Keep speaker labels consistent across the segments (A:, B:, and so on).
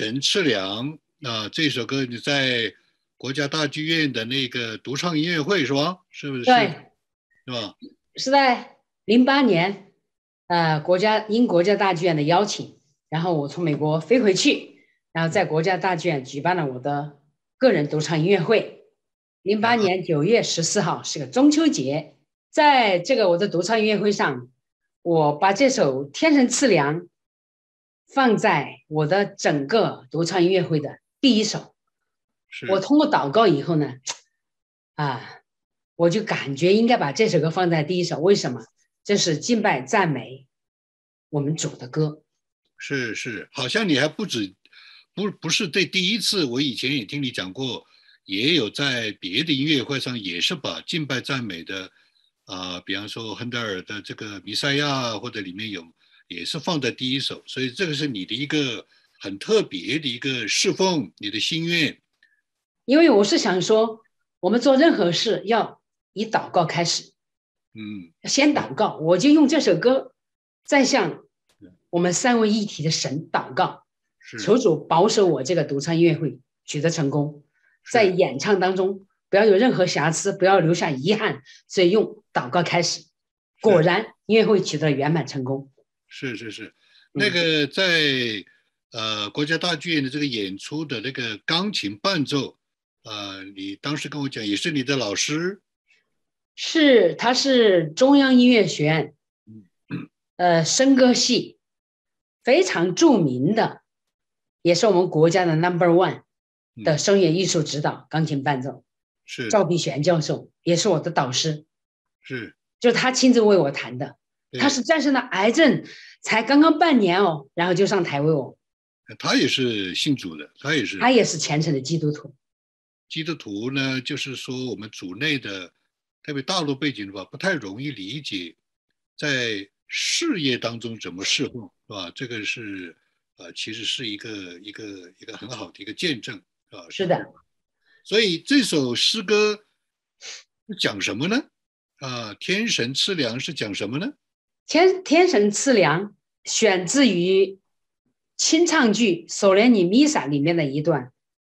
A: 神赐良》啊，这首歌你在国家大剧院的那个独唱音乐会是吧？是不是？
B: 对，
A: 是吧？
B: 是在零八年，呃，国家因国家大剧院的邀请，然后我从美国飞回去，然后在国家大剧院举办了我的个人独唱音乐会。零八年九月十四号是个中秋节，在这个我的独唱音乐会上，我把这首《天神赐粮》放在我的整个独唱音乐会的第一首。
A: 是
B: 我通过祷告以后呢，啊，我就感觉应该把这首歌放在第一首。为什么？这是敬拜赞美我们主的歌。
A: 是是，好像你还不止，不不是对第一次，我以前也听你讲过，也有在别的音乐会上也是把敬拜赞美的，啊、比方说亨德尔的这个弥赛亚或者里面有，也是放在第一首，所以这个是你的一个很特别的一个侍奉，你的心愿。
B: 因为我是想说，我们做任何事要以祷告开始，
A: 嗯，
B: 先祷告。我就用这首歌，再向我们三位一体的神祷告，
A: 是
B: 求主保守我这个独唱音乐会取得成功，在演唱当中不要有任何瑕疵，不要留下遗憾。所以用祷告开始，果然音乐会取得了圆满成功。
A: 是是是，
B: 嗯。
A: 那个在呃国家大剧院的这个演出的那个钢琴伴奏，呃，你当时跟我讲也是你的老师，
B: 是，他是中央音乐学院
A: 嗯，
B: 呃，声歌系非常著名的，也是我们国家的 Number One 的
A: 嗯
B: 声乐艺术指导钢琴伴奏，
A: 是。
B: 赵碧璇教授也是我的导师，
A: 是，
B: 就他亲自为我弹的。
A: 对
B: 他是战胜了癌症，才刚刚半年哦，然后就上台为我。
A: 他也是信主的，他也是
B: 他也是虔诚的基督徒。
A: 基督徒呢，就是说我们组内的，特别大陆背景的话，不太容易理解，在事业当中怎么侍奉，是吧？这个是呃，其实是一个一个一个很好的一个见证，是吧？
B: 是的，
A: 所以这首诗歌讲什么呢？啊，天神赐粮是讲什么呢？
B: 天天神赐粮选自于清唱剧《索连尼弥撒》里面的一段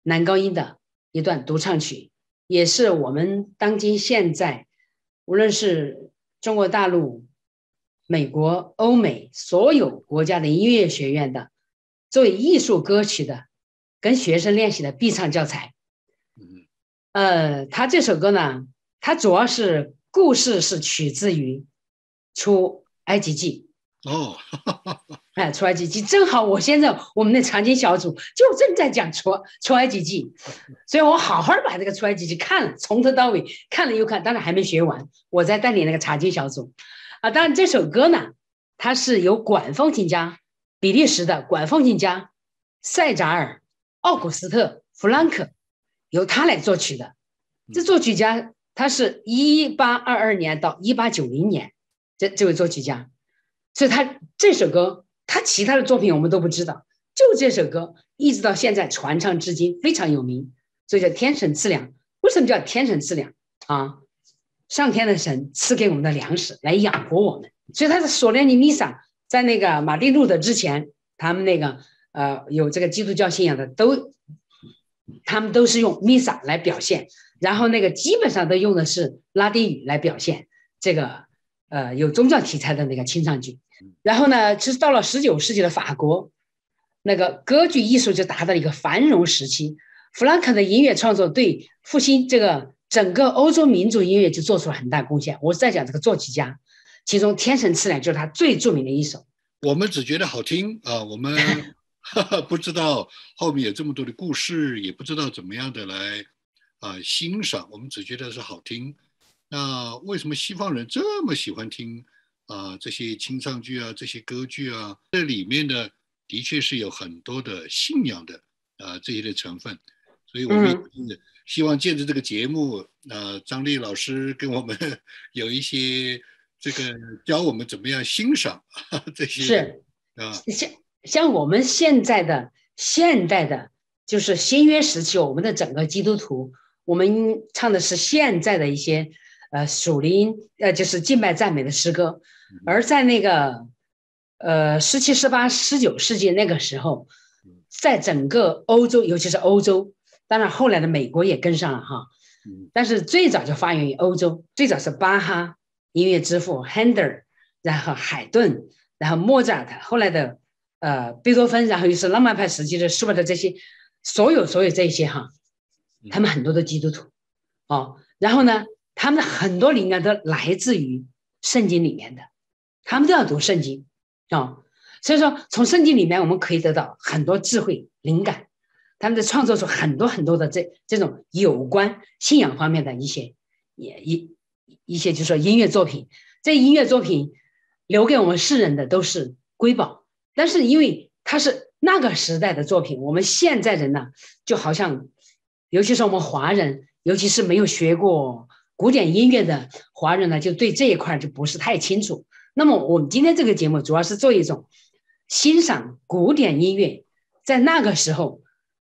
B: 男高音的一段独唱曲，也是我们当今现在无论是中国大陆、美国、欧美所有国家的音乐学院的作为艺术歌曲的跟学生练习的必唱教材。
A: 嗯
B: 呃，他这首歌呢，它主要是故事是取自于出埃及记。
A: 哦，
B: 哎，出埃及记正好，我现在我们的查经小组就正在讲出出埃及记，所以我好好把这个出埃及记看了，从头到尾看了又看，当然还没学完，我在带领那个查经小组啊。当然这首歌呢，它是由管风琴家，比利时的管风琴家塞扎尔·奥古斯特·弗兰克由他来作曲的。这作曲家他是一八二二年到一八九零年，这这位作曲家。所以他这首歌，他其他的作品我们都不知道，就这首歌一直到现在传唱至今，非常有名，所以叫天神赐粮。为什么叫天神赐粮啊？上天的神赐给我们的粮食来养活我们。所以他的索连尼弥撒在那个马丁路德之前，他们那个呃有这个基督教信仰的都，他们都是用弥撒来表现，然后那个基本上都用的是拉丁语来表现这个。呃，有宗教题材的那个清唱剧，然后呢，其实到了十九世纪的法国，那个歌剧艺术就达到了一个繁荣时期。弗兰克的音乐创作对复兴这个整个欧洲民族音乐就做出了很大贡献。我是在讲这个作曲家，其中《天神赐粮》就是他最著名的一首。
A: 我们只觉得好听啊，我们 不知道后面有这么多的故事，也不知道怎么样的来啊欣赏，我们只觉得是好听。那为什么西方人这么喜欢听啊这些清唱剧啊这些歌剧啊？这里面呢，的确是有很多的信仰的啊这些的成分，所以我们也希望借着这个节目，啊张丽老师跟我们 有一些这个教我们怎么样欣赏这些
B: 是
A: 啊
B: 像像我们现在的现代的，就是新约时期，我们的整个基督徒，我们唱的是现在的一些。呃，属灵呃，就是敬拜赞美的诗歌，而在那个呃，十七、十八、十九世纪那个时候，在整个欧洲，尤其是欧洲，当然后来的美国也跟上了哈。但是最早就发源于欧洲，最早是巴哈音乐之父 Handel，然后海顿，然后莫扎特，后来的呃贝多芬，然后又是浪漫派时期的舒伯特这些，所有所有这些哈，他们很多的基督徒，哦，然后呢，他们的很多灵感都来自于圣经里面的，他们都要读圣经。啊，所以说从圣经里面我们可以得到很多智慧灵感，他们在创作出很多很多的这这种有关信仰方面的一些也一一些就是说音乐作品，这音乐作品留给我们世人的都是瑰宝，但是因为它是那个时代的作品，我们现在人呢就好像，尤其是我们华人，尤其是没有学过古典音乐的华人呢，就对这一块就不是太清楚。那么我们今天这个节目主要是做一种欣赏古典音乐，在那个时候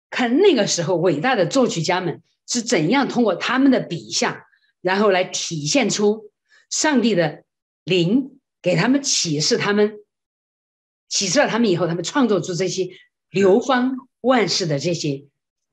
B: 看那个时候伟大的作曲家们是怎样通过他们的笔下，然后来体现出上帝的灵给他们启示，他们启示了他们以后，他们创作出这些流芳万世的这些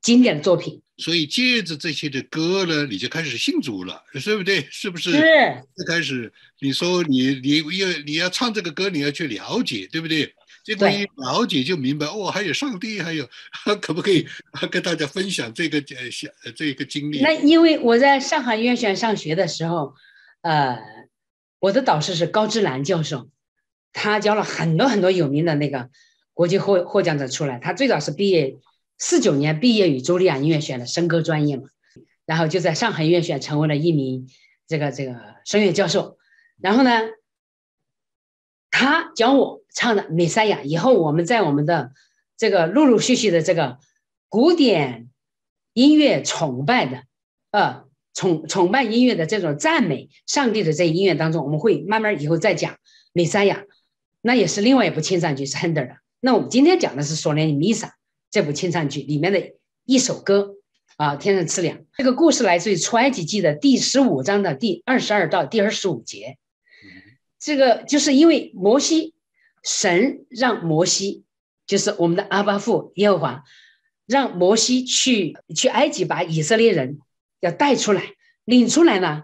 B: 经典的作品。
A: 所以借着这些的歌呢，你就开始信主了，对不对？是不是？
B: 是。
A: 一开始你说你你要你要唱这个歌，你要去了解，对不对？结果一了解就明白，哦，还有上帝，还有 可不可以 跟大家分享这个呃小这个经历？
B: 那因为我在上海音乐学院上学的时候，呃，我的导师是高志兰教授，他教了很多很多有名的那个国际获获奖者出来。他最早是毕业。四九年毕业于茱莉亚音乐学院的声歌专业嘛，然后就在上海音乐学院成为了一名这个这个声乐教授。然后呢，他教我唱的《美赛亚》，以后我们在我们的这个陆陆续续的这个古典音乐崇拜的呃崇崇拜音乐的这种赞美上帝的这音乐当中，我们会慢慢以后再讲《美赛亚》，那也是另外一部清唱剧是 Handel 的。那我们今天讲的是索连尼弥撒。这部清唱剧里面的一首歌啊，《天上赐粮》这个故事来自于出埃及记的第十五章的第二十二到第二十五节。这个就是因为摩西，神让摩西，就是我们的阿巴父耶和华，让摩西去去埃及把以色列人要带出来，领出来呢，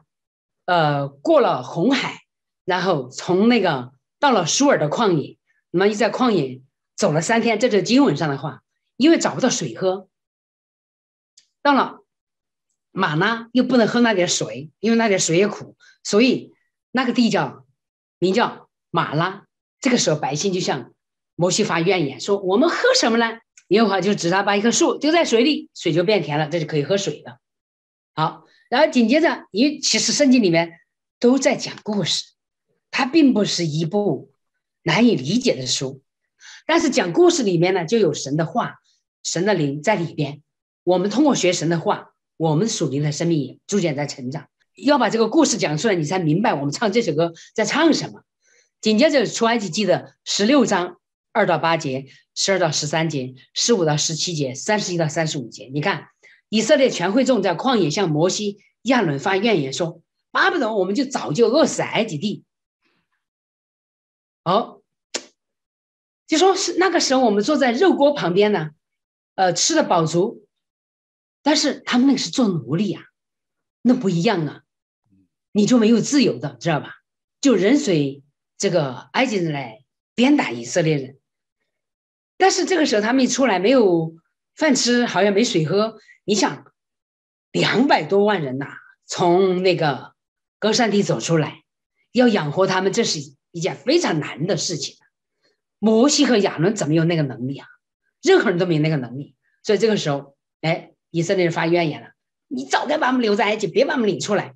B: 呃，过了红海，然后从那个到了舒尔的旷野，那么又在旷野走了三天，这是经文上的话。因为找不到水喝，到了马呢又不能喝那点水，因为那点水也苦，所以那个地叫名叫马拉。这个时候百姓就向摩西发怨言，说：“我们喝什么呢？”耶和华就指他把一棵树丢在水里，水就变甜了，这就可以喝水了。好，然后紧接着，因为其实圣经里面都在讲故事，它并不是一部难以理解的书，但是讲故事里面呢就有神的话。神的灵在里边，我们通过学神的话，我们属灵的生命也逐渐在成长。要把这个故事讲出来，你才明白我们唱这首歌在唱什么。紧接着出埃及记的十六章二到八节，十二到十三节，十五到十七节，三十一到三十五节。你看，以色列全会众在旷野向摩西、亚伦发怨言，说：“巴不得我们就早就饿死埃及地。”哦，就说是那个时候我们坐在肉锅旁边呢。呃，吃的饱足，但是他们那个是做奴隶呀，那不一样啊，你就没有自由的，知道吧？就人随这个埃及人来鞭打以色列人，但是这个时候他们一出来没有饭吃，好像没水喝。你想，两百多万人呐，从那个高山地走出来，要养活他们，这是一件非常难的事情。摩西和亚伦怎么有那个能力啊？任何人都没那个能力，所以这个时候，哎，以色列人发怨言了：你早该把我们留在埃及，别把我们领出来。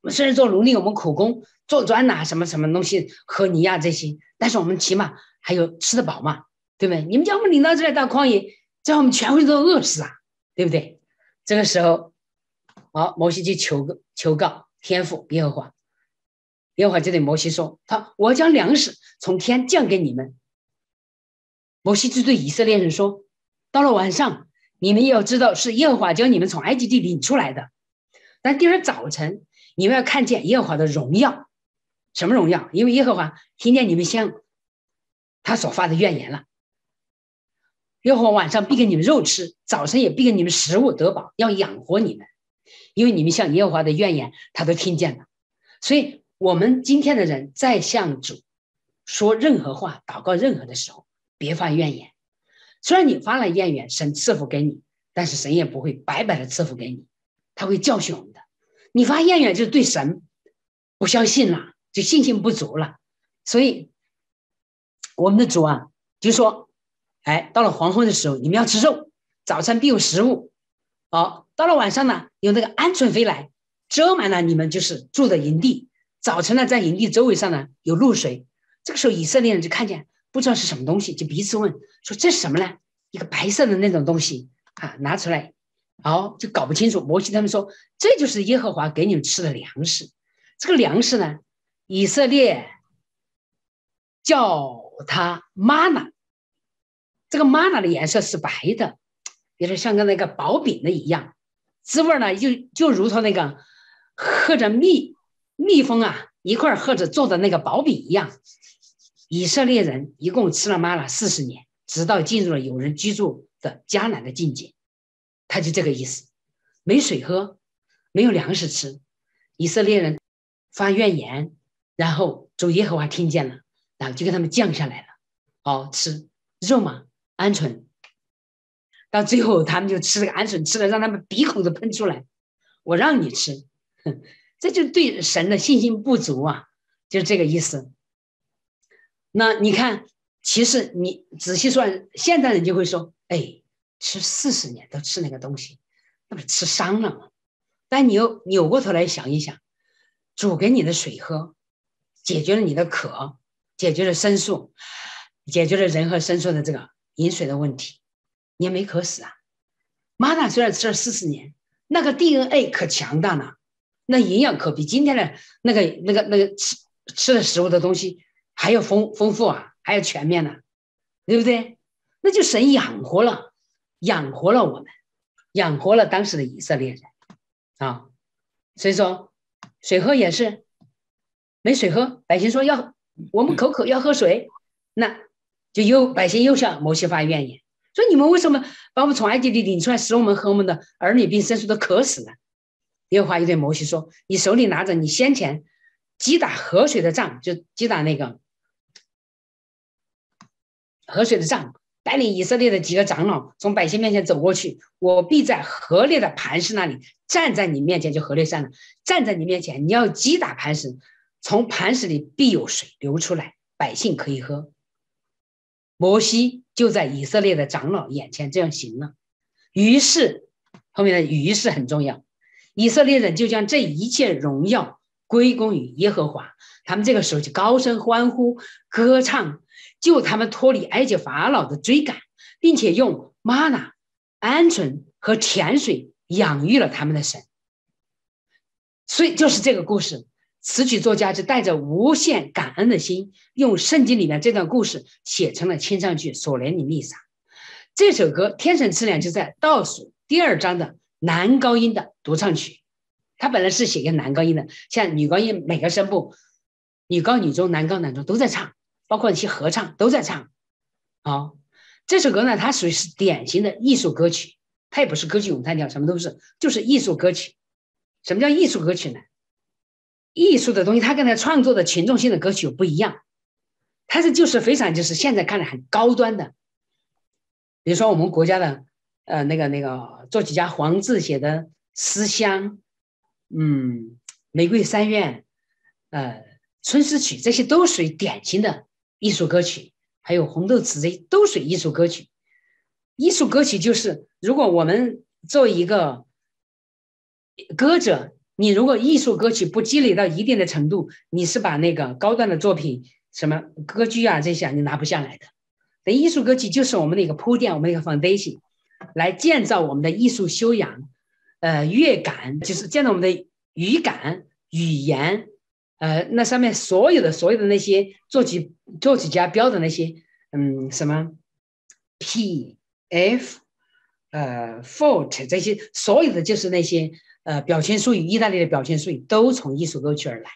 B: 我们虽然做奴隶，我们苦工做砖呐，什么什么东西，和泥啊这些，但是我们起码还有吃得饱嘛，对不对？你们将我们领到这里到旷野，叫我们全会都饿死啊，对不对？这个时候，好，摩西去求个求告天父耶和华，耶和华就对摩西说：他我将粮食从天降给你们。摩西就对以色列人说：“到了晚上，你们要知道是耶和华将你们从埃及地领出来的。但第二早晨，你们要看见耶和华的荣耀。什么荣耀？因为耶和华听见你们向他所发的怨言了。耶和华晚上必给你们肉吃，早晨也必给你们食物得饱，要养活你们，因为你们向耶和华的怨言，他都听见了。所以，我们今天的人在向主说任何话、祷告任何的时候，别发怨言。虽然你发了怨言，神赐福给你，但是神也不会白白的赐福给你，他会教训我们的。你发怨言就是对神不相信了，就信心不足了。所以，我们的主啊，就说。哎，到了黄昏的时候，你们要吃肉；早餐必有食物。好，到了晚上呢，有那个鹌鹑飞来，遮满了你们就是住的营地。早晨呢，在营地周围上呢有露水。这个时候，以色列人就看见不知道是什么东西，就彼此问说：“这是什么呢？”一个白色的那种东西啊，拿出来，好就搞不清楚。摩西他们说：“这就是耶和华给你们吃的粮食。”这个粮食呢，以色列叫它玛纳。这个玛纳的颜色是白的，有点像个那个薄饼的一样，滋味呢就就如同那个和着蜜蜜蜂啊一块和着做的那个薄饼一样。以色列人一共吃了玛拉四十年，直到进入了有人居住的迦南的境界，他就这个意思，没水喝，没有粮食吃，以色列人发怨言，然后主耶和华听见了，然后就给他们降下来了，哦，吃肉嘛。鹌鹑，到最后他们就吃这个鹌鹑，吃的让他们鼻孔都喷出来。我让你吃，这就对神的信心不足啊，就是这个意思。那你看，其实你仔细算，现代人就会说：“哎，吃四十年都吃那个东西，那不是吃伤了吗？”但你又扭过头来想一想，煮给你的水喝，解决了你的渴，解决了申诉，解决了人和申诉的这个。饮水的问题，你也没渴死啊。玛纳虽然吃了四十年，那个 DNA 可强大了，那营养可比今天的那个那个那个吃吃的食物的东西还要丰丰富啊，还要全面呢，对不对？那就神养活了，养活了我们，养活了当时的以色列人啊。所以说，水喝也是没水喝，百姓说要我们口渴要喝水，那。就又百姓又向摩西发怨言，说你们为什么把我们从埃及里领出来，使我们和我们的儿女并牲畜都渴死呢？耶和华又对摩西说：“你手里拿着你先前击打河水的杖，就击打那个河水的杖，带领以色列的几个长老从百姓面前走过去，我必在河烈的磐石那里站在你面前，就河烈山了，站在你面前，你要击打磐石，从磐石里必有水流出来，百姓可以喝。”摩西就在以色列的长老眼前这样行了，于是后面的于是很重要，以色列人就将这一切荣耀归功于耶和华，他们这个时候就高声欢呼歌唱，救他们脱离埃及法老的追赶，并且用玛纳、鹌鹑和甜水养育了他们的神，所以就是这个故事。词曲作家就带着无限感恩的心，用圣经里面这段故事写成了清唱剧《索连尼密撒》。这首歌《天神之粮》就在倒数第二章的男高音的独唱曲。它本来是写给男高音的，像女高音每个声部，女高女中，男高男中都在唱，包括一些合唱都在唱。好，这首歌呢，它属于是典型的艺术歌曲，它也不是歌剧咏叹调，什么都是，就是艺术歌曲。什么叫艺术歌曲呢？艺术的东西，它跟它创作的群众性的歌曲不一样，它是就是非常就是现在看来很高端的，比如说我们国家的呃那个那个作曲家黄志写的《思乡》，嗯，《玫瑰三院》，呃，《春思曲》这些都属于典型的艺术歌曲，还有《红豆词》这都属于艺术歌曲。艺术歌曲就是如果我们作为一个歌者。你如果艺术歌曲不积累到一定的程度，你是把那个高端的作品，什么歌剧啊这些你拿不下来的。等艺术歌曲就是我们的一个铺垫，我们一个 foundation，来建造我们的艺术修养，呃，乐感就是建造我们的语感、语言，呃，那上面所有的所有的那些作曲作曲家标的那些，嗯，什么 P F，呃，Fort 这些所有的就是那些。呃，表现术语，意大利的表现术语都从艺术歌曲而来。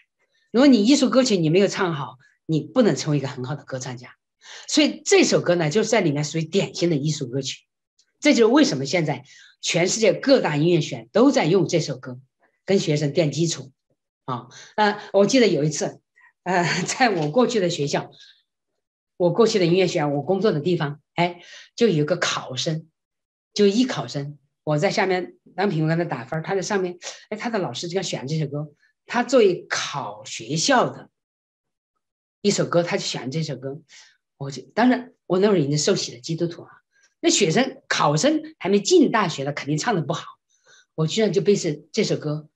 B: 如果你艺术歌曲你没有唱好，你不能成为一个很好的歌唱家。所以这首歌呢，就是在里面属于典型的艺术歌曲。这就是为什么现在全世界各大音乐学院都在用这首歌跟学生垫基础啊。呃，我记得有一次，呃，在我过去的学校，我过去的音乐学院，我工作的地方，哎，就有个考生，就艺考生，我在下面当评委，给他打分，他在上面，哎，他的老师就要选这首歌，他作为考学校的一首歌，他就选这首歌。我就当然，我那会儿已经受洗了基督徒啊。那学生考生还没进大学的，肯定唱的不好。我居然就被这这首歌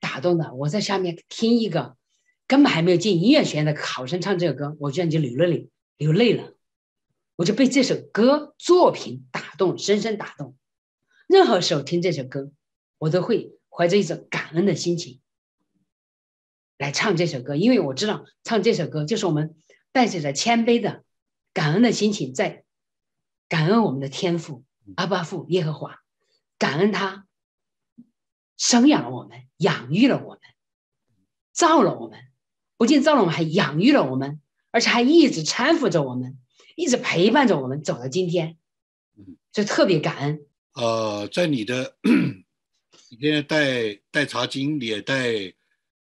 B: 打动的。我在下面听一个根本还没有进音乐学院的考生唱这首歌，我居然就流了泪，流泪了。我就被这首歌作品打动，深深打动。任何时候听这首歌，我都会怀着一种感恩的心情来唱这首歌，因为我知道唱这首歌就是我们带着着谦卑的。感恩的心情，在感恩我们的天赋阿巴父耶和华，感恩他生养了我们，养育了我们，造了我们，不仅造了我们，还养育了我们，而且还一直搀扶着我们，一直陪伴着我们走到今天，嗯就特别感恩。
A: 呃，在你的 你现在带带查经，你也带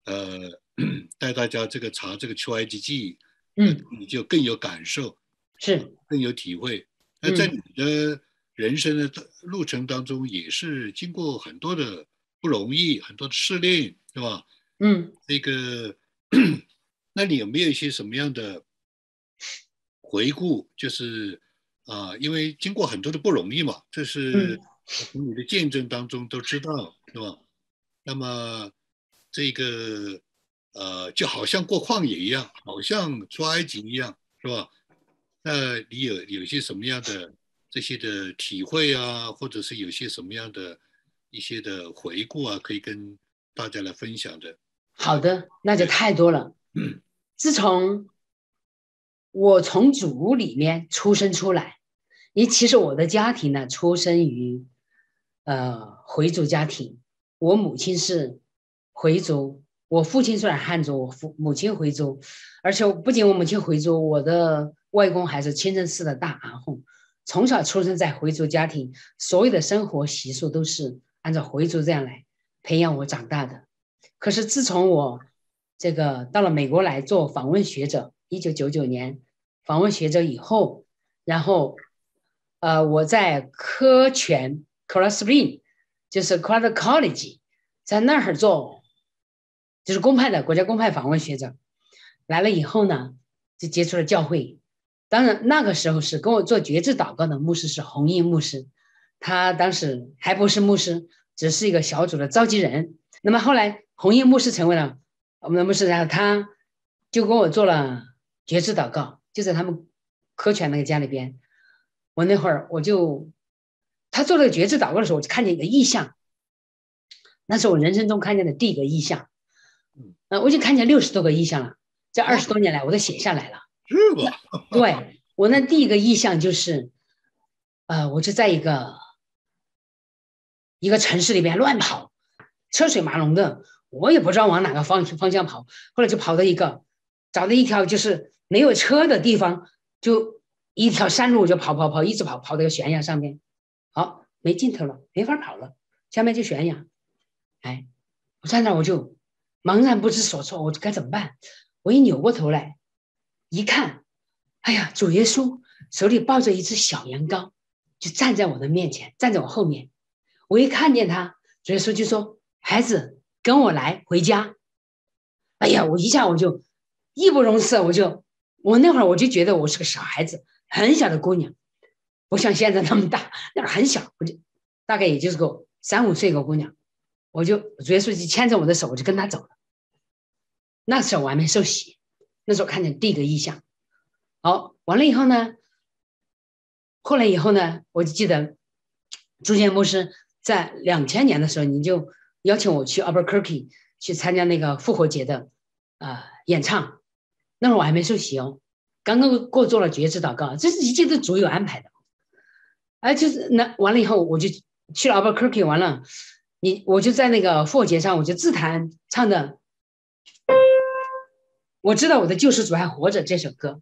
A: 呃 带大家这个查这个出埃及记，
B: 嗯，
A: 你就更有感受。
B: 是
A: 更有体会。那在你的人生的路程当中，也是经过很多的不容易，很多的试炼，是吧？
B: 嗯，
A: 那个，那你有没有一些什么样的回顾？就是啊，因为经过很多的不容易嘛，这是从你的见证当中都知道，是吧？那么这个呃，就好像过旷野一样，好像出埃及一样，是吧？那你有有些什么样的这些的体会啊，或者是有些什么样的一些的回顾啊，可以跟大家来分享的？
B: 好的，那就太多了。自从我从祖屋里面出生出来，你其实我的家庭呢，出生于呃回族家庭，我母亲是回族，我父亲虽然汉族，我父母亲回族，而且不仅我母亲回族，我的。外公还是清真寺的大阿訇，从小出生在回族家庭，所有的生活习俗都是按照回族这样来培养我长大的。可是自从我这个到了美国来做访问学者，一九九九年访问学者以后，然后呃我在科泉 c o l o r Spring，就是 c o l o r College，在那儿做就是公派的国家公派访问学者，来了以后呢，就接触了教会。当然，那个时候是跟我做绝志祷告的牧师是红印牧师，他当时还不是牧师，只是一个小组的召集人。那么后来红叶牧师成为了我们的牧师，然后他就跟我做了绝志祷告，就在他们科泉那个家里边。我那会儿我就他做了绝志祷告的时候，我就看见一个异象，那是我人生中看见的第一个异象。嗯，我已经看见六十多个异象了，这二十多年来我都写下来了。
A: 是吧？
B: 对我那第一个意象就是，呃，我就在一个一个城市里边乱跑，车水马龙的，我也不知道往哪个方方向跑。后来就跑到一个找到一条就是没有车的地方，就一条山路就跑跑跑，一直跑跑到悬崖上面，好没尽头了，没法跑了，下面就悬崖。哎，我站那我就茫然不知所措，我该怎么办？我一扭过头来。一看，哎呀，主耶稣手里抱着一只小羊羔，就站在我的面前，站在我后面。我一看见他，主耶稣就说：“孩子，跟我来回家。”哎呀，我一下我就义不容辞，我就我那会儿我就觉得我是个小孩子，很小的姑娘，不像现在那么大，那会儿很小，我就大概也就是个三五岁一个姑娘，我就主耶稣就牵着我的手，我就跟他走了。那时候我还没受洗。那时候看见第一个意象，好，完了以后呢，后来以后呢，我就记得朱建牧师在两千年的时候，你就邀请我去 Albuquerque 去参加那个复活节的啊演唱，那会儿我还没受洗哦，刚刚过做了绝志祷告，这是一切都主有安排的，哎，就是那完了以后，我就去了 Albuquerque，完了，你我就在那个复活节上，我就自弹唱的。我知道我的救世主还活着。这首歌，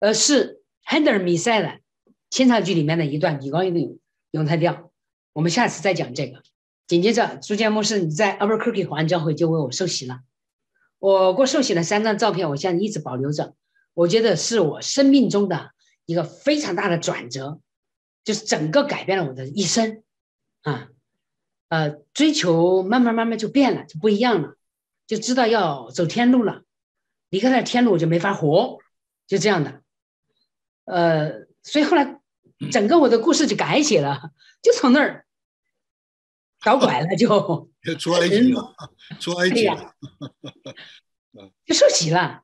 B: 呃，是亨德尔米塞的清唱剧里面的一段米高音的咏叹调。我们下次再讲这个。紧接着，朱建牧师你在 Albuquerque 华人教会就为我受洗了。我过受洗的三张照片，我现在一直保留着。我觉得是我生命中的一个非常大的转折，就是整个改变了我的一生啊。呃，追求慢慢慢慢就变了，就不一样了，就知道要走天路了。离开了天路，我就没法活，就这样的。呃，所以后来整个我的故事就改写了，就从那儿搞拐了，就。
A: 出埃及了，出埃及了，
B: 就受洗了。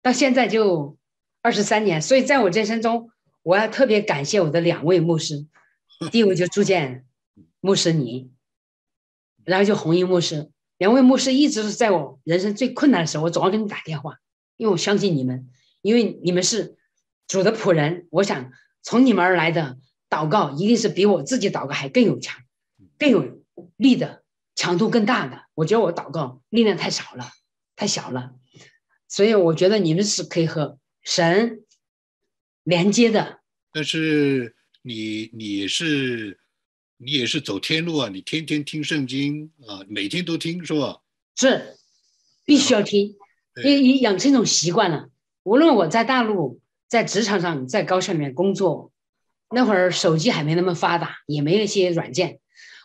B: 到现在就二十三年，所以在我人生中，我要特别感谢我的两位牧师，第一位就朱建。牧师你，然后就红衣牧师，两位牧师一直是在我人生最困难的时候，我总要给你打电话，因为我相信你们，因为你们是主的仆人，我想从你们而来的祷告一定是比我自己祷告还更有强、更有力的强度更大的。我觉得我祷告力量太少了，太小了，所以我觉得你们是可以和神连接的。
A: 但是你你是。你也是走天路啊！你天天听圣经啊，每天都听是吧？
B: 是，必须要听，因为养成一种习惯了。无论我在大陆，在职场上，在高校里面工作，那会儿手机还没那么发达，也没那些软件，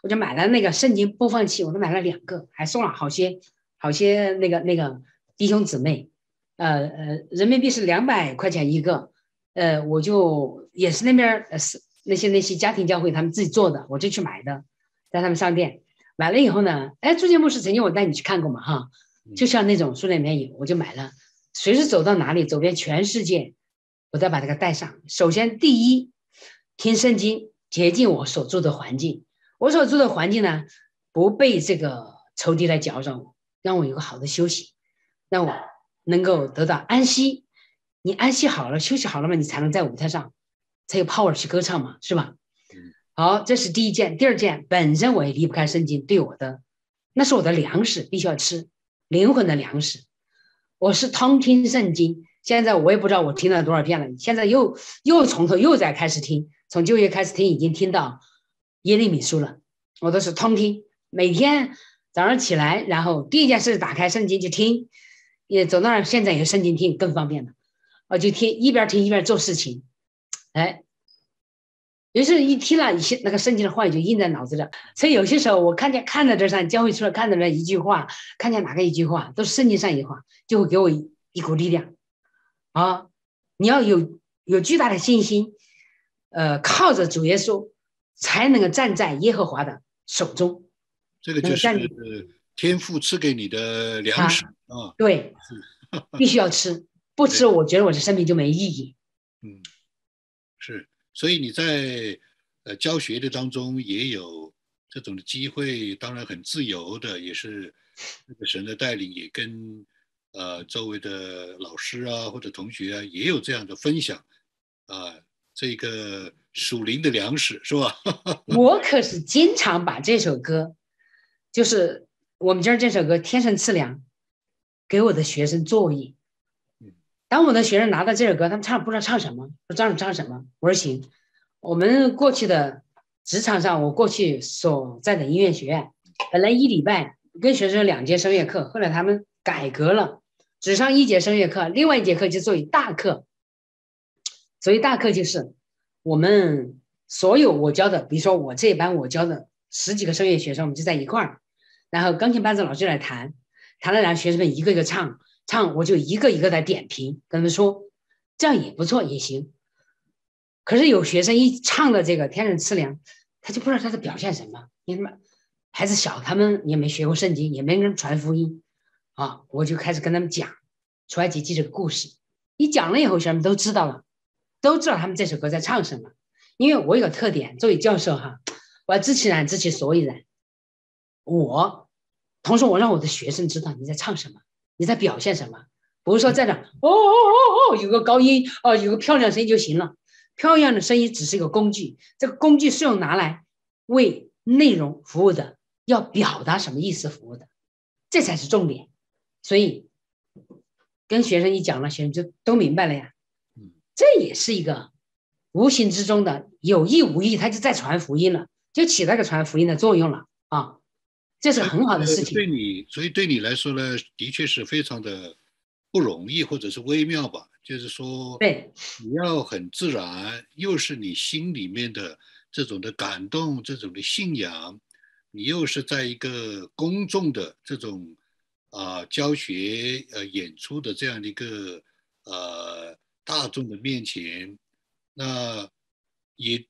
B: 我就买了那个圣经播放器，我都买了两个，还送了好些好些那个那个弟兄姊妹，呃呃，人民币是两百块钱一个，呃，我就也是那边呃是。那些那些家庭教会他们自己做的，我就去买的，在他们商店。买了以后呢，哎，朱建牧师曾经我带你去看过嘛哈，就像那种书店里面有，我就买了，随时走到哪里，走遍全世界，我再把这个带上。首先第一，听圣经洁净我所住的环境，我所住的环境呢，不被这个仇敌来搅扰，让我有个好的休息，让我能够得到安息。你安息好了，休息好了嘛，你才能在舞台上。才有 power 去歌唱嘛，是吧？好，这是第一件。第二件，本身我也离不开圣经，对我的，那是我的粮食，必须要吃，灵魂的粮食。我是通听圣经，现在我也不知道我听了多少遍了，现在又又从头又再开始听，从就业开始听，已经听到耶利米书了。我都是通听，每天早上起来，然后第一件事打开圣经就听，也走那儿，现在有圣经听更方便了，我就听，一边听一边做事情。哎，于是，一听了一些那个圣经的话语就印在脑子里。所以有些时候，我看见看到这上教会出来看到那一句话，看见哪个一句话，都是圣经上一句话，就会给我一股力量。啊，你要有有巨大的信心，呃，靠着主耶稣，才能够站在耶和华的手中。
A: 这个就是天父赐给你的粮食啊。
B: 对，必须要吃，不吃，我觉得我的生命就没意义。嗯。
A: 是，所以你在呃教学的当中也有这种的机会，当然很自由的，也是那个神的带领，也跟呃周围的老师啊或者同学啊也有这样的分享啊，这个属灵的粮食是吧？
B: 我可是经常把这首歌，就是我们今儿这首歌《天生赐粮》，给我的学生作业。当我的学生拿到这首歌，他们唱不知道唱什么，不知道唱什么。我说行，我们过去的职场上，我过去所在的音乐学院，本来一礼拜跟学生两节声乐课，后来他们改革了，只上一节声乐课，另外一节课就作为大课。所以大课就是我们所有我教的，比如说我这一班我教的十几个声乐学生，我们就在一块儿，然后钢琴班的老师来弹，弹了，然后学生们一个一个唱。唱我就一个一个的点评，跟他们说，这样也不错，也行。可是有学生一唱的这个天人赐粮，他就不知道他在表现什么。你他孩子小，他们也没学过圣经，也没人传福音啊。我就开始跟他们讲出埃及记这个故事。一讲了以后，学生们都知道了，都知道他们这首歌在唱什么。因为我有个特点，作为教授哈，我要知其然，知其所以然。我同时我让我的学生知道你在唱什么。你在表现什么？不是说在那哦哦哦哦，有个高音哦，有个漂亮声音就行了。漂亮的声音只是一个工具，这个工具是用拿来为内容服务的，要表达什么意思服务的，这才是重点。所以跟学生一讲了，学生就都明白了呀。这也是一个无形之中的有意无意，他就在传福音了，就起那个传福音的作用了啊，这是很好的事情。
A: 对你，所以对你来说呢，的确是非常的不容易，或者是微妙吧。就是说，
B: 对，
A: 你要很自然，又是你心里面的这种的感动，这种的信仰，你又是在一个公众的这种啊教学呃演出的这样的一个呃大众的面前，那也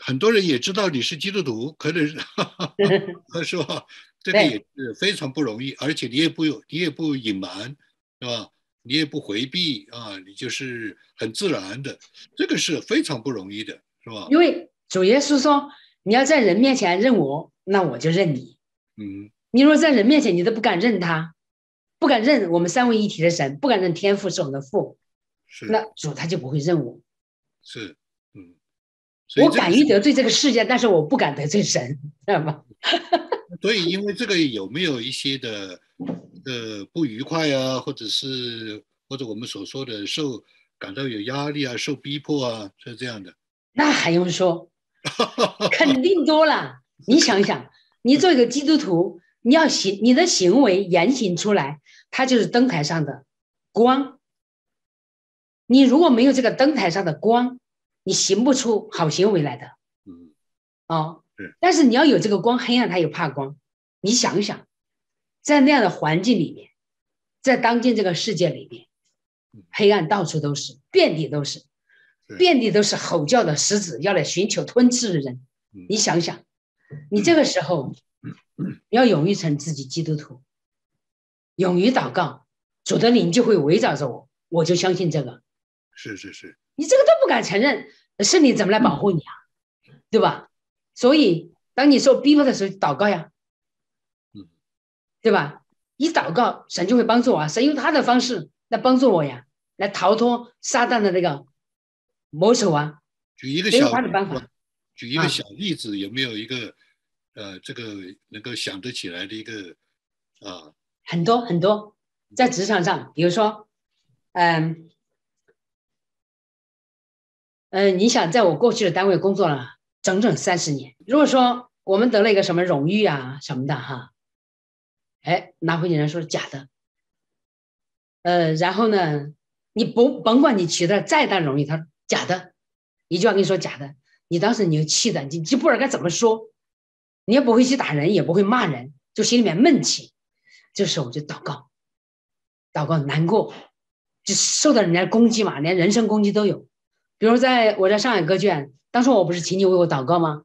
A: 很多人也知道你是基督徒，可能是 吧？这个也是非常不容易，而且你也不有，你也不隐瞒，是吧？你也不回避啊，你就是很自然的，这个是非常不容易的，是吧？
B: 因为主耶稣说，你要在人面前认我，那我就认你。
A: 嗯，
B: 你如果在人面前你都不敢认他，不敢认我们三位一体的神，不敢认天父是我们的父，
A: 是
B: 那主他就不会认我。
A: 是，嗯，
B: 我敢于得罪这个世界，但是我不敢得罪神，知道吗？
A: 所以，因为这个有没有一些的？呃，不愉快啊，或者是或者我们所说的受感到有压力啊，受逼迫啊，是这样的。
B: 那还用说？肯定多了。你想想，你做一个基督徒，你要行你的行为言行出来，它就是灯台上的光。你如果没有这个灯台上的光，你行不出好行为来的。
A: 嗯。
B: 哦。但是你要有这个光，黑暗它又怕光。你想想。在那样的环境里面，在当今这个世界里面，黑暗到处都是，遍地都是，遍地都是吼叫的狮子，要来寻求吞吃的人。你想想，你这个时候要勇于成自己基督徒，勇于祷告，主的灵就会围绕着我，我就相信这个。
A: 是是是，
B: 你这个都不敢承认，圣灵怎么来保护你啊？对吧？所以当你受逼迫的时候，祷告呀。嗯对吧？一祷告，神就会帮助我啊！神用他的方式来帮助我呀，来逃脱撒旦的那个魔手啊。
A: 举一个小
B: 的办法，
A: 举一个小例子，有没有一个呃，这个能够想得起来的一个啊？
B: 很多很多，在职场上，比如说，嗯嗯，你想在我过去的单位工作了整整三十年，如果说我们得了一个什么荣誉啊什么的哈。哎，拿回去人说是假的，呃，然后呢，你不甭管你取得再大荣誉，他假的，一句话跟你说假的，你当时你就气的，你就不知道该怎么说，你也不会去打人，也不会骂人，就心里面闷气，这时候我就祷告，祷告难过，就受到人家攻击嘛，连人身攻击都有，比如在我在上海歌剧院，当时我不是请你为我祷告吗？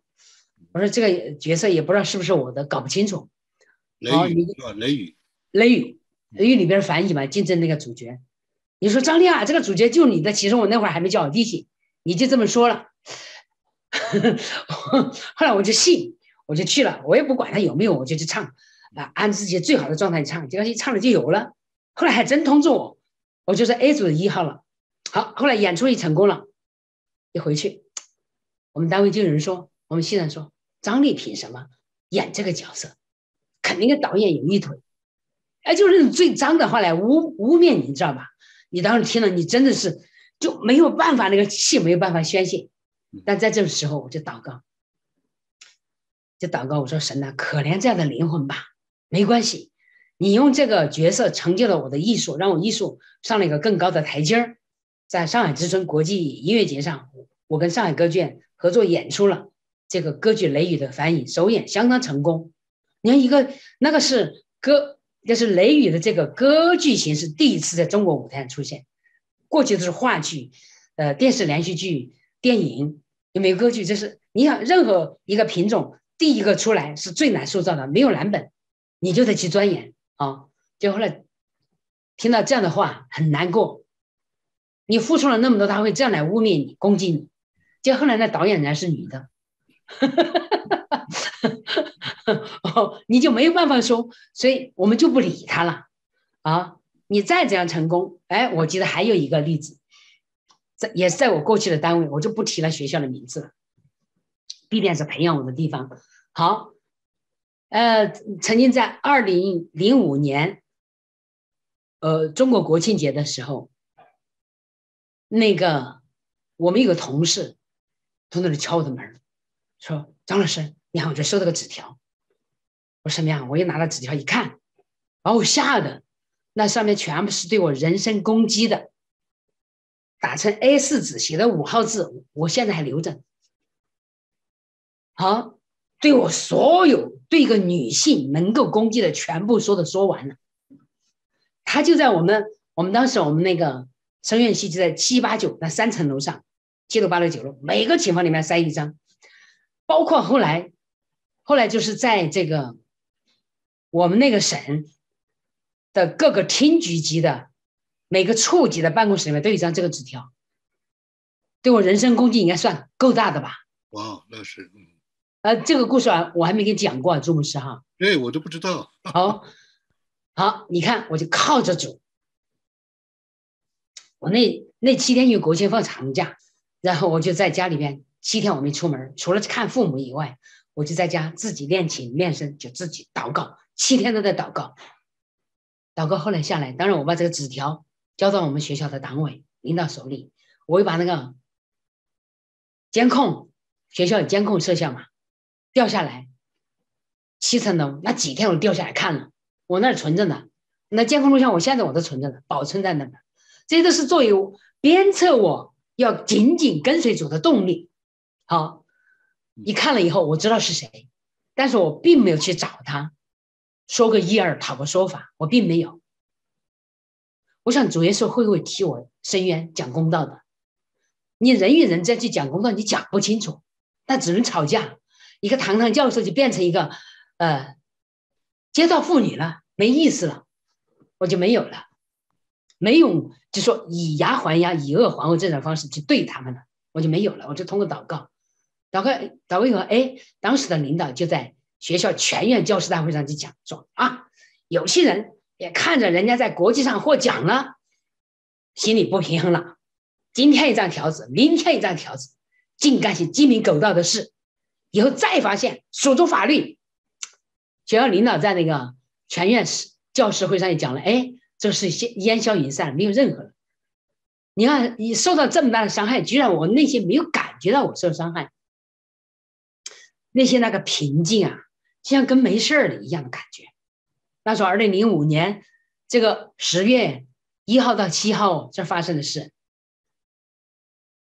B: 我说这个角色也不知道是不是我的，搞不清楚。
A: 雷雨？雷雨，
B: 雷雨，雷雨里边反译嘛，竞争那个主角。你说张丽啊，这个主角就你的，其实我那会儿还没叫我弟弟，你就这么说了。后来我就信，我就去了，我也不管他有没有，我就去唱啊，按自己最好的状态唱，结果一唱了就有了。后来还真通知我，我就是 A 组的一号了。好，后来演出也成功了，一回去，我们单位就有人说，我们系上说，张丽凭什么演这个角色？肯定跟导演有一腿，哎，就是最脏的话来污污蔑你，你知道吧？你当时听了，你真的是就没有办法，那个气没有办法宣泄。但在这个时候，我就祷告，就祷告，我说神呐，可怜这样的灵魂吧，没关系，你用这个角色成就了我的艺术，让我艺术上了一个更高的台阶儿。在上海之春国际音乐节上，我跟上海歌剧院合作演出了这个歌剧《雷雨》的翻译首演，相当成功。你看，一个那个是歌，就是《雷雨》的这个歌剧形式第一次在中国舞台上出现，过去都是话剧、呃电视连续剧、电影，有没有歌剧？这是你想任何一个品种第一个出来是最难塑造的，没有蓝本，你就得去钻研啊。就后来听到这样的话很难过，你付出了那么多，他会这样来污蔑你、攻击你。就后来那导演人是女的。哦，你就没有办法说，所以我们就不理他了啊！你再怎样成功，哎，我记得还有一个例子，在也是在我过去的单位，我就不提了学校的名字了，必定是培养我的地方。好，呃，曾经在二零零五年，呃，中国国庆节的时候，那个我们有个同事从那里敲我的门，说张老师，你看我这收到个纸条。我说什么呀？我一拿到纸条一看，把我吓的，那上面全部是对我人身攻击的，打成 A 四纸写的五号字，我现在还留着。好，对我所有对一个女性能够攻击的全部说的说完了。他就在我们我们当时我们那个声院系就在七八九那三层楼上，七楼八楼九楼每个寝房里面塞一张，包括后来，后来就是在这个。我们那个省的各个厅局级的每个处级的办公室里面都有一张这个纸条，对我人身攻击应该算够大的吧？
A: 哇，那是，
B: 呃，这个故事啊，我还没给你讲过，朱牧师哈。
A: 对，我都不知道。
B: 好，好，你看，我就靠着主，我那那七天因为国庆放长假，然后我就在家里面七天我没出门，除了看父母以外，我就在家自己练琴练声，就自己祷告。七天都在祷告，祷告后来下来，当然我把这个纸条交到我们学校的党委领导手里，我又把那个监控，学校有监控摄像嘛，掉下来，七层楼那几天我掉下来看了，我那儿存着呢，那监控录像我现在我都存着呢，保存在那边，这些都是作为鞭策我要紧紧跟随主的动力。好，你看了以后我知道是谁，但是我并没有去找他。说个一二讨个说法，我并没有。我想主耶稣会不会替我伸冤讲公道的？你人与人再去讲公道，你讲不清楚，那只能吵架。一个堂堂教授就变成一个呃街道妇女了，没意思了，我就没有了，没有就说以牙还牙，以恶还恶这种方式去对他们了，我就没有了。我就通过祷告，祷告祷告以后，哎，当时的领导就在。学校全院教师大会上就讲说啊，有些人也看着人家在国际上获奖了，心里不平衡了。今天一张条子，明天一张条子，净干些鸡鸣狗盗的事。以后再发现守住法律，学校领导在那个全院教师会上也讲了，哎，这是烟烟消云散，没有任何。你看你受到这么大的伤害，居然我内心没有感觉到我受伤害，内心那个平静啊！就像跟没事儿的一样的感觉。那时候，二零零五年这个十月一号到七号这发生的事，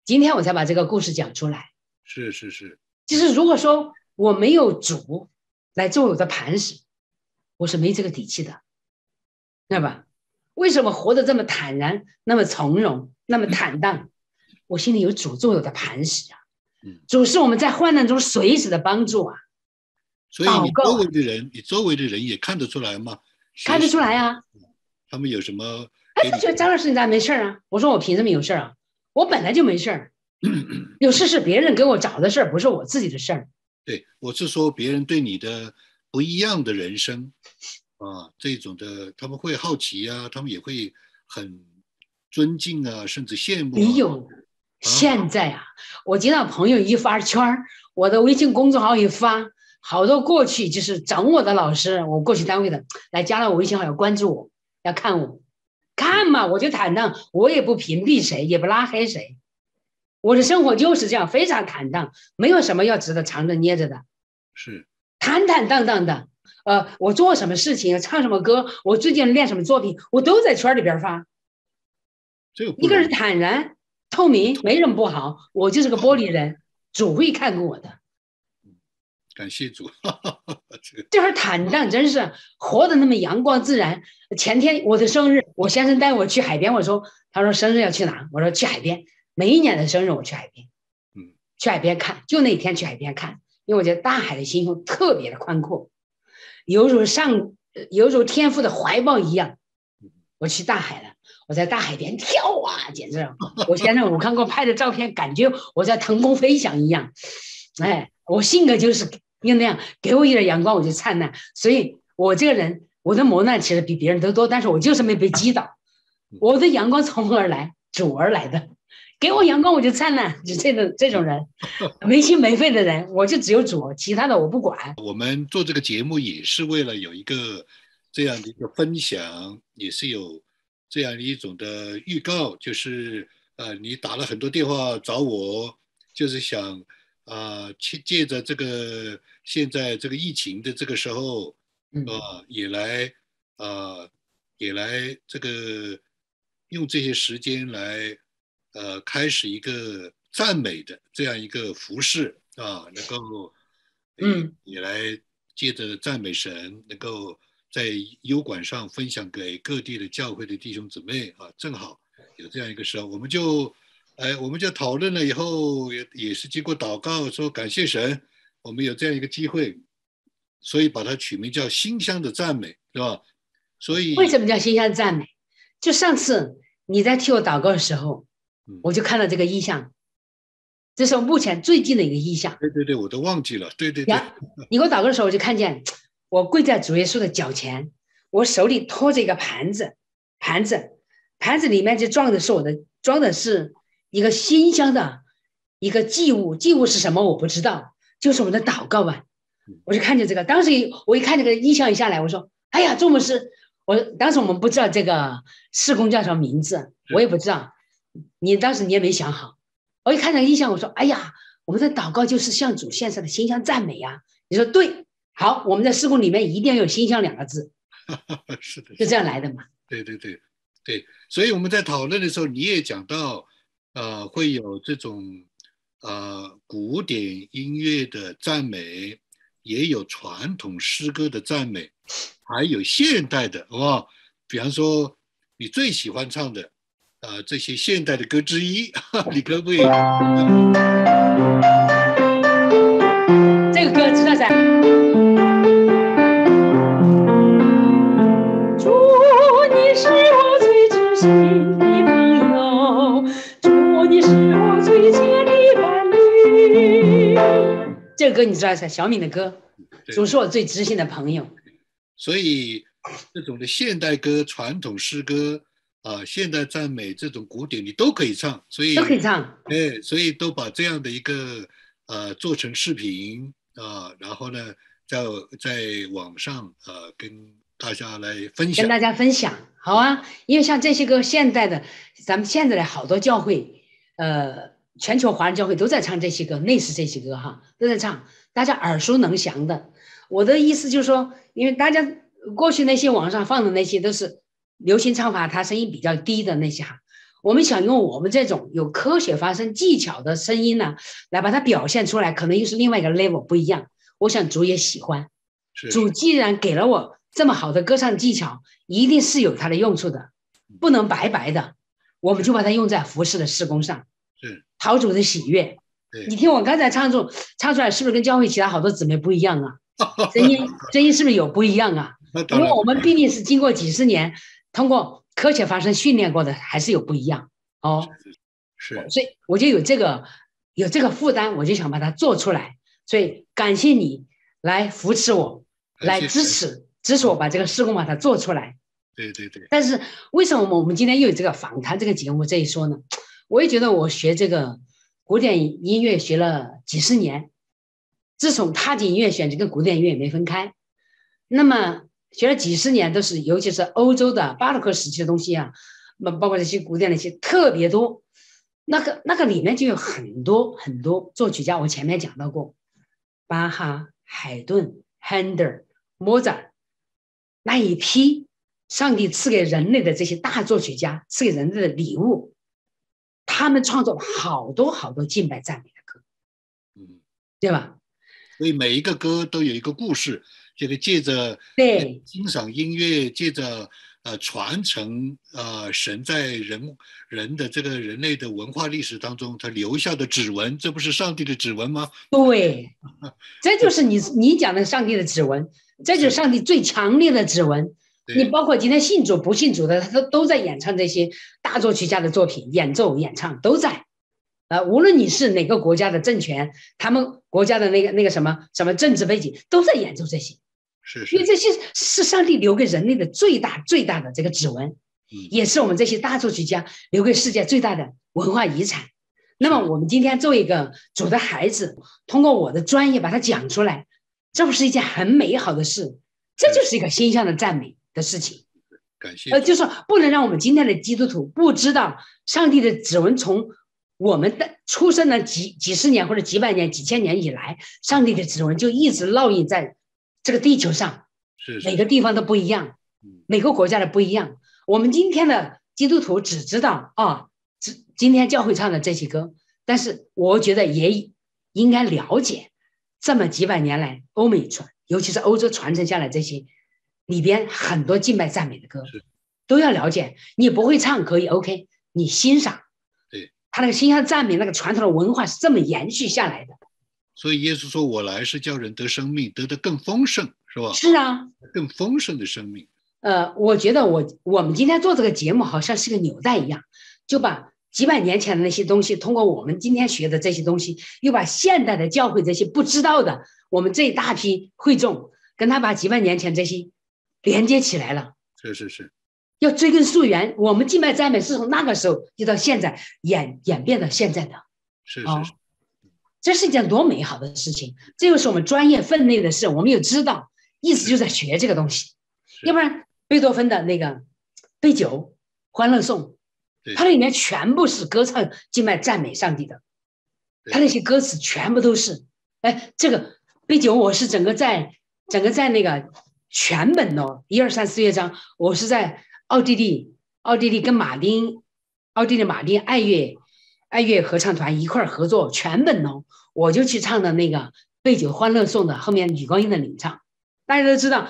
B: 今天我才把这个故事讲出来。
A: 是是是，
B: 就是如果说我没有主来做我的磐石，我是没这个底气的，知道吧？为什么活得这么坦然、那么从容、那么坦荡？我心里有主做我的磐石啊！主是我们在患难中随时的帮助啊！
A: 所以你周围的人，你周围的人也看得出来吗？
B: 看得出来啊。
A: 他们有什么？
B: 哎，觉得张老师你咋没事儿啊？我说我凭什么有事儿啊？我本来就没事儿，有事是别人给我找的事儿，不是我自己的事儿。
A: 对，我是说别人对你的不一样的人生啊，这种的他们会好奇啊，他们也会很尊敬啊，甚至羡慕。
B: 你有，现在啊，我接到朋友一发圈儿，我的微信公众号一发。好多过去就是整我的老师，我过去单位的来加了我微信号要关注我，要看我，看嘛，我就坦荡，我也不屏蔽谁，也不拉黑谁，我的生活就是这样，非常坦荡，没有什么要值得藏着捏着的，
A: 是
B: 坦坦荡荡的。呃，我做什么事情，唱什么歌，我最近练什么作品，我都在圈里边发。一个人坦然透明，没什么不好。我就是个玻璃人，主会看过我的。
A: 感谢主，
B: 这会儿坦荡，真是活得那么阳光自然。前天我的生日，我先生带我去海边，我说，他说生日要去哪？我说去海边。每一年的生日我去海边，
A: 嗯，
B: 去海边看，就那天去海边看，因为我觉得大海的星空特别的宽阔，犹如上，犹如天父的怀抱一样。我去大海了，我在大海边跳啊，简直！我先生我看过拍的照片，感觉我在腾空飞翔一样，哎。我性格就是就那样，给我一点阳光我就灿烂，所以我这个人我的磨难其实比别人都多，但是我就是没被击倒。我的阳光从何而来？主而来的，给我阳光我就灿烂，就 这种这种人，没心没肺的人，我就只有主，其他的我不管。
A: 我们做这个节目也是为了有一个这样的一个分享，也是有这样的一种的预告，就是。呃，你打了很多电话找我，就是想啊，借借着这个现在这个疫情的这个时候，
B: 嗯
A: 啊，也来啊，也来这个用这些时间来呃，开始一个赞美的这样一个服饰啊，能够
B: 嗯
A: 你来借着赞美神，能够在优管上分享给各地的教会的弟兄姊妹啊，正好有这样一个时候，我们就哎，我们就讨论了以后，也也是经过祷告，说感谢神，我们有这样一个机会，所以把它取名叫馨香的赞美，是吧？所以
B: 为什么叫馨香赞美？就上次你在替我祷告的时候
A: 嗯，
B: 我就看到这个意象，这是我目前最近的一个意象。
A: 对对对，我都忘记了，对对对，
B: 你给我祷告的时候，我就看见我跪在主耶稣的脚前，我手里托着一个盘子，盘子，盘子里面就装的是我的，装的是一个馨香的一个祭物，祭物是什么我不知道，就是我们的祷告吧。我就看见这个，当时一我一看这个意象一下来，我说：“哎呀，朱牧师，我当时我们不知道这个施工叫什么名字，我也不知道，你当时你也没想好。我一看这个意象，我说：哎呀，我们的祷告就是向主献上的馨香赞美呀、你说对，好，我们在施工里面一定要有馨香两个字，
A: 是的，
B: 就这样来的嘛。
A: 对对对对，所以我们在讨论的时候，你也讲到，呃，会有这种呃古典音乐的赞美，也有传统诗歌的赞美，还有现代的，好不好？比方说你最喜欢唱的，呃，这些现代的歌之一，你可不可以？
B: 这个歌知道噻。祝你是我最知心的朋友，祝你是我最亲的伴侣。这个歌你知道噻，小敏的歌，总是我最知心的朋友。
A: 所以这种的现代歌、传统诗歌啊、现代赞美这种古典，你都可以唱，所以
B: 都可以唱，
A: 哎，所以都把这样的一个呃做成视频啊、然后呢，在在网上呃跟大家来分享
B: 跟。大家分享，好啊。因为像这些歌，现代的，咱们现在的好多教会，呃，全球华人教会都在唱这些歌，类似这些歌哈，都在唱，大家耳熟能详的。我的意思就是说，因为大家过去那些网上放的那些都是流行唱法，它声音比较低的那些哈，我们想用我们这种有科学发声技巧的声音呢，来把它表现出来，可能又是另外一个 level 不一样。我想主也喜欢。
A: 是
B: 主既然给了我这么好的歌唱技巧，一定是有它的用处的，不能白白的。我们就把它用在服饰的施工上，
A: 是，
B: 陶主的喜悦。
A: 对
B: 你听我刚才唱出唱出来，是不是跟教会其他好多姊妹不一样啊？声音声音是不是有不一样啊？因为我们毕竟是经过几十年，通过科学发声训练过的，还是有不一样哦。
A: 是
B: 所以我就有这个有这个负担，我就想把它做出来。所以感谢你来扶持我，来支持支持我把这个施工把它做出来。
A: 对对对，
B: 但是为什么我们今天又有这个访谈这个节目这一说呢？我也觉得我学这个古典音乐学了几十年，自从踏进音乐选就跟古典音乐也没分开。那么学了几十年，都是尤其是欧洲的巴洛克时期的东西啊，那包括这些古典的一些特别多。那个那个里面就有很多很多作曲家，我前面讲到过，巴哈、海顿、Handel、莫扎特那一批上帝赐给人类的这些大作曲家，赐给人类的礼物，他们创作了好多好多敬拜赞美的歌，
A: 嗯，
B: 对吧？
A: 所以每一个歌都有一个故事，这个借着
B: 对，
A: 欣赏音乐，借着呃传承呃神在人人的这个人类的文化历史当中他留下的指纹，这不是上帝的指纹吗？
B: 对，这就是你你讲的上帝的指纹，这就是上帝最强烈的指纹。你包括今天信主不信主的，他都都在演唱这些大作曲家的作品，演奏演唱都在。呃，无论你是哪个国家的政权，他们国家的那个那个什么什么政治背景，都在演奏这些，
A: 是是
B: 因为这些是上帝留给人类的最大最大的这个指纹，
A: 嗯
B: 也是我们这些大作曲家留给世界最大的文化遗产。那么我们今天作为一个主的孩子，通过我的专业把它讲出来，这不是一件很美好的事？这就是一个馨香的赞美的事情。
A: 感谢。
B: 呃，就是说不能让我们今天的基督徒不知道上帝的指纹从我们的出生的几几十年或者几百年、几千年以来，上帝的指纹就一直烙印在这个地球上，
A: 是
B: 每个地方都不一样
A: 嗯，
B: 每个国家的不一样。我们今天的基督徒只知道啊，只今天教会唱的这些歌，但是我觉得也应该了解这么几百年来欧美传，尤其是欧洲传承下来这些里边很多敬拜赞美的歌
A: 是，
B: 都要了解。你不会唱可以 OK，你欣赏，
A: 对
B: 他那个欣赏赞美那个传统的文化是这么延续下来的。
A: 所以耶稣说：“我来是叫人得生命，得的更丰盛，是吧？
B: 是啊，
A: 更丰盛的生命。
B: 呃，我觉得我我们今天做这个节目好像是个纽带一样，就把几百年前的那些东西，通过我们今天学的这些东西，又把现代的教会这些不知道的，我们这一大批会众，跟他把几百年前这些连接起来了。
A: 是是是，
B: 要追根溯源，我们敬拜赞美是从那个时候就到现在演演变到现在的，哦
A: 是是是，
B: 这是一件多美好的事情。这又是我们专业分内的事，我们又知道，意思就在学这个东西。要不然，贝多芬的那个《杯酒》《欢乐颂》，
A: 对
B: 它里面全部是歌唱敬拜赞美上帝的，
A: 对
B: 它那些歌词全部都是。哎，这个《杯酒》，我是整个在整个在那个全本哦，一二三四乐章，我是在奥地利，奥地利跟马丁，奥地利马丁爱乐爱乐合唱团一块儿合作全本哦，我就去唱的那个《杯酒欢乐颂》的后面女高音的领唱，大家都知道。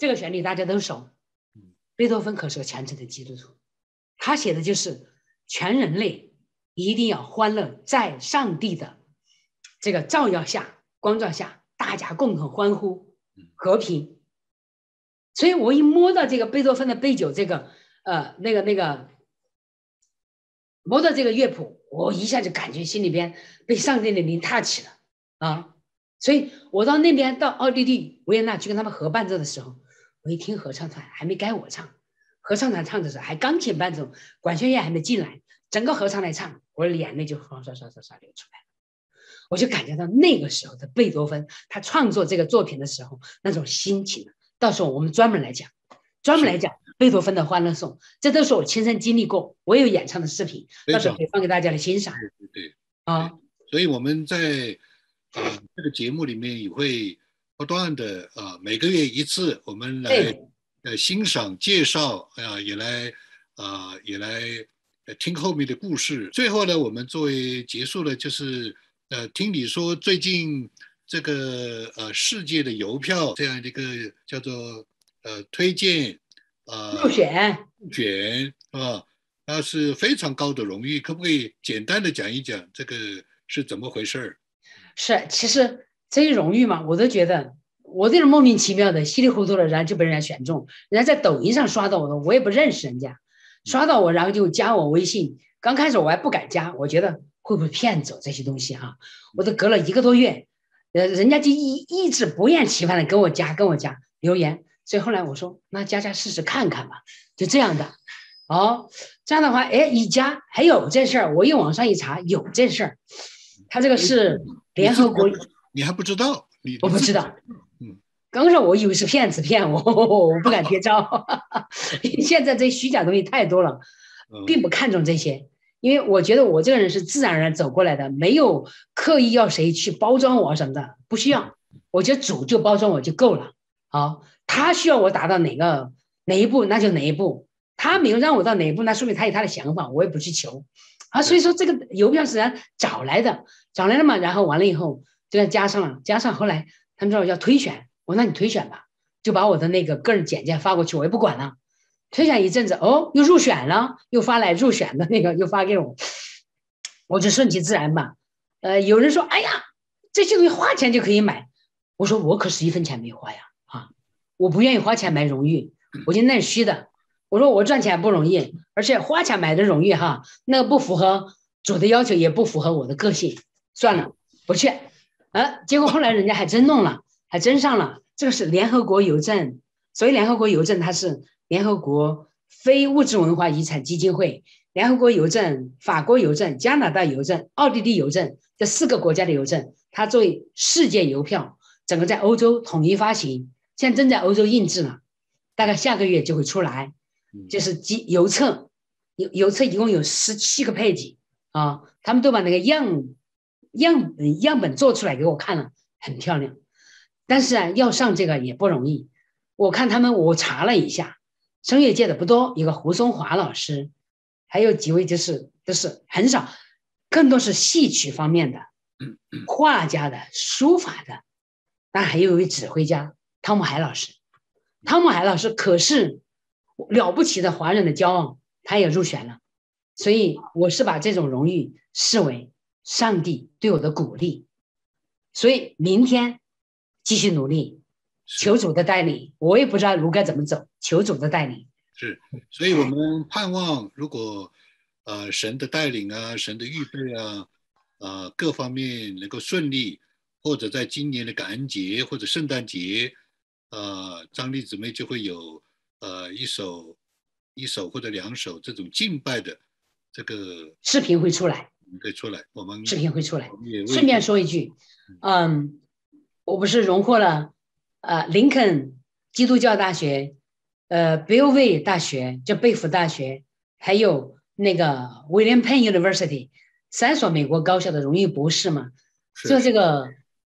B: 这个旋律大家都熟
A: 嗯。
B: 贝多芬可是个虔诚的基督徒，他写的就是全人类一定要欢乐，在上帝的这个照耀下、光照下，大家共同欢呼
A: 嗯
B: 和平。所以我一摸到这个贝多芬的《杯酒》这个呃那个那个摸到这个乐谱，我一下就感觉心里边被上帝的灵 touch 了啊！所以我到那边到奥地利维也纳去跟他们合伴奏的时候，我一听合唱团还没该我唱，合唱团唱的时候还钢琴伴奏，管弦乐还没进来，整个合唱来唱，我的眼泪就刷刷刷刷刷流出来了。我就感觉到那个时候的贝多芬，他创作这个作品的时候那种心情，到时候我们专门来讲，专门来讲贝多芬的《欢乐颂》，这都是我亲身经历过，我有演唱的视频，到时候可以放给大家来欣赏
A: 对对对。
B: 啊。
A: 所以我们在呃这个节目里面也会不断的啊、每个月一次，我们来，呃欣赏介绍啊、也来啊、也来呃听后面的故事。最后呢，我们作为结束了，就是呃听你说最近这个呃世界的邮票这样的一个叫做呃推荐呃
B: 入选。
A: 入选啊？那是非常高的荣誉，可不可以简单的讲一讲这个是怎么回事儿？
B: 是，其实这些荣誉嘛，我都觉得我这是莫名其妙的、稀里糊涂的，然后就被人家选中。人家在抖音上刷到我的，我也不认识人家，刷到我，然后就加我微信。刚开始我还不敢加，我觉得会不会骗走这些东西哈、我都隔了一个多月，呃，人家就一一直不厌其烦的跟我加，跟我加留言。所以后来我说，那加加试试看看吧，就这样的。哦，这样的话，哎，一加还有这事儿，我一网上一查，有这事儿。他这个是联合国，
A: 你还不知道？你
B: 我不知道。
A: 嗯，
B: 刚开始我以为是骗子骗我，我不敢接招。现在这虚假东西太多了，
A: 嗯
B: 并不看重这些，因为我觉得我这个人是自然而然走过来的，没有刻意要谁去包装我什么的，不需要。我觉得主就包装我就够了。好，他需要我达到哪个哪一步，那就哪一步。他没有让我到哪一步，那说明他有他的想法，我也不去求。啊，所以说这个邮票是人找来的，找来了嘛，然后完了以后就加上了，加上后来他们说要推选，我说那你推选吧，就把我的那个个人简介发过去，我也不管了。推选一阵子，哦，又入选了，又发来入选的那个，又发给我，我就顺其自然吧。呃，有人说，哎呀，这些东西花钱就可以买，我说我可是一分钱没花呀，啊，我不愿意花钱买荣誉，我就那虚的。我说我赚钱不容易，而且花钱买的荣誉哈，那个不符合主的要求，也不符合我的个性，算了，不去。呃，结果后来人家还真弄了，还真上了。这个是联合国邮政，所以联合国邮政它是联合国非物质文化遗产基金会、联合国邮政、法国邮政、加拿大邮政、奥地利邮政这四个国家的邮政，它作为世界邮票整个在欧洲统一发行，现在正在欧洲印制呢，大概下个月就会出来。就是机邮册，邮邮册一共有十七个配给啊，他们都把那个样样样本做出来给我看了，很漂亮。但是啊，要上这个也不容易。我看他们，我查了一下，声乐界的不多，一个胡松华老师，还有几位就是就是很少，更多是戏曲方面的，画家的、书法的，当然还有一位指挥家汤姆海老师。汤姆海老师可是。了不起的华人的骄傲，他也入选了，所以我是把这种荣誉视为上帝对我的鼓励，所以明天继续努力，求主的带领，我也不知道路该怎么走，求主的带领。
A: 是，所以我们盼望，如果呃神的带领啊，神的预备啊，呃各方面能够顺利，或者在今年的感恩节或者圣诞节，呃张丽姊妹就会有。呃，一首、一首或者两首这种敬拜的这个
B: 视频会出来，
A: 会出来。我们
B: 视频会出来。顺便说一句，嗯，我不是荣获了呃林肯基督教大学、呃 Bellevue 大学，就贝弗大学，还有那个 William Penn University 三所美国高校的荣誉博士嘛？做这个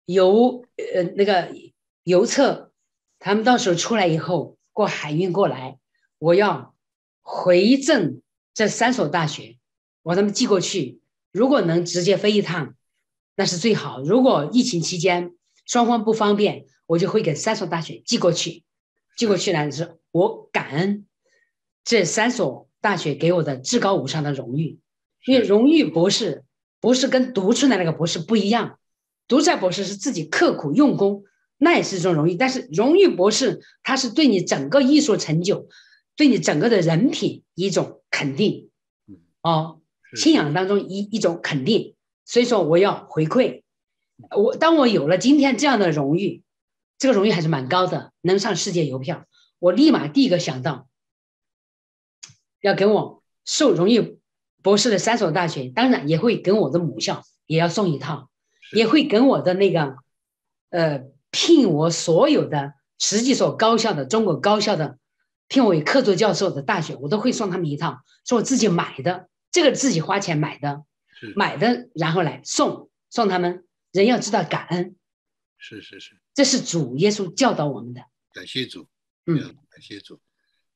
B: 邮呃那个邮册，他们到时候出来以后。过海运过来，我要回赠这三所大学，我他们寄过去。如果能直接飞一趟，那是最好。如果疫情期间双方不方便，我就会给三所大学寄过去。寄过去呢，是我感恩这三所大学给我的至高无上的荣誉。因为荣誉博士不是跟读出来那个博士不一样，读出来博士是自己刻苦用功。那也是一种荣誉，但是荣誉博士他是对你整个艺术成就，对你整个的人品一种肯定，哦，信仰当中一一种肯定。所以说我要回馈，我当我有了今天这样的荣誉，这个荣誉还是蛮高的，能上世界邮票，我立马第一个想到，要给我受荣誉博士的三所大学，当然也会给我的母校也要送一套，也会给我的那个，呃。聘我所有的十几所高校的中国高校的聘我为客座教授的大学，我都会送他们一套，是我自己买的，这个自己花钱买的，买的然后来送送他们。人要知道感恩，
A: 是是是，
B: 这是主耶稣教导我们的。
A: 感谢主，嗯，感谢主。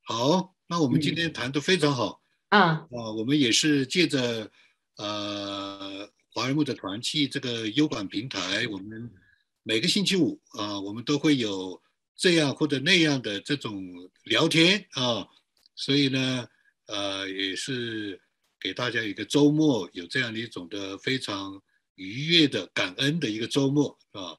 A: 好，那我们今天谈的非常好
B: 啊
A: 啊，我们也是借着呃华人牧的团契这个优管平台，我们。每个星期五啊，我们都会有这样或者那样的这种聊天啊，所以呢，呃，也是给大家一个周末有这样的一种的非常愉悦的感恩的一个周末啊。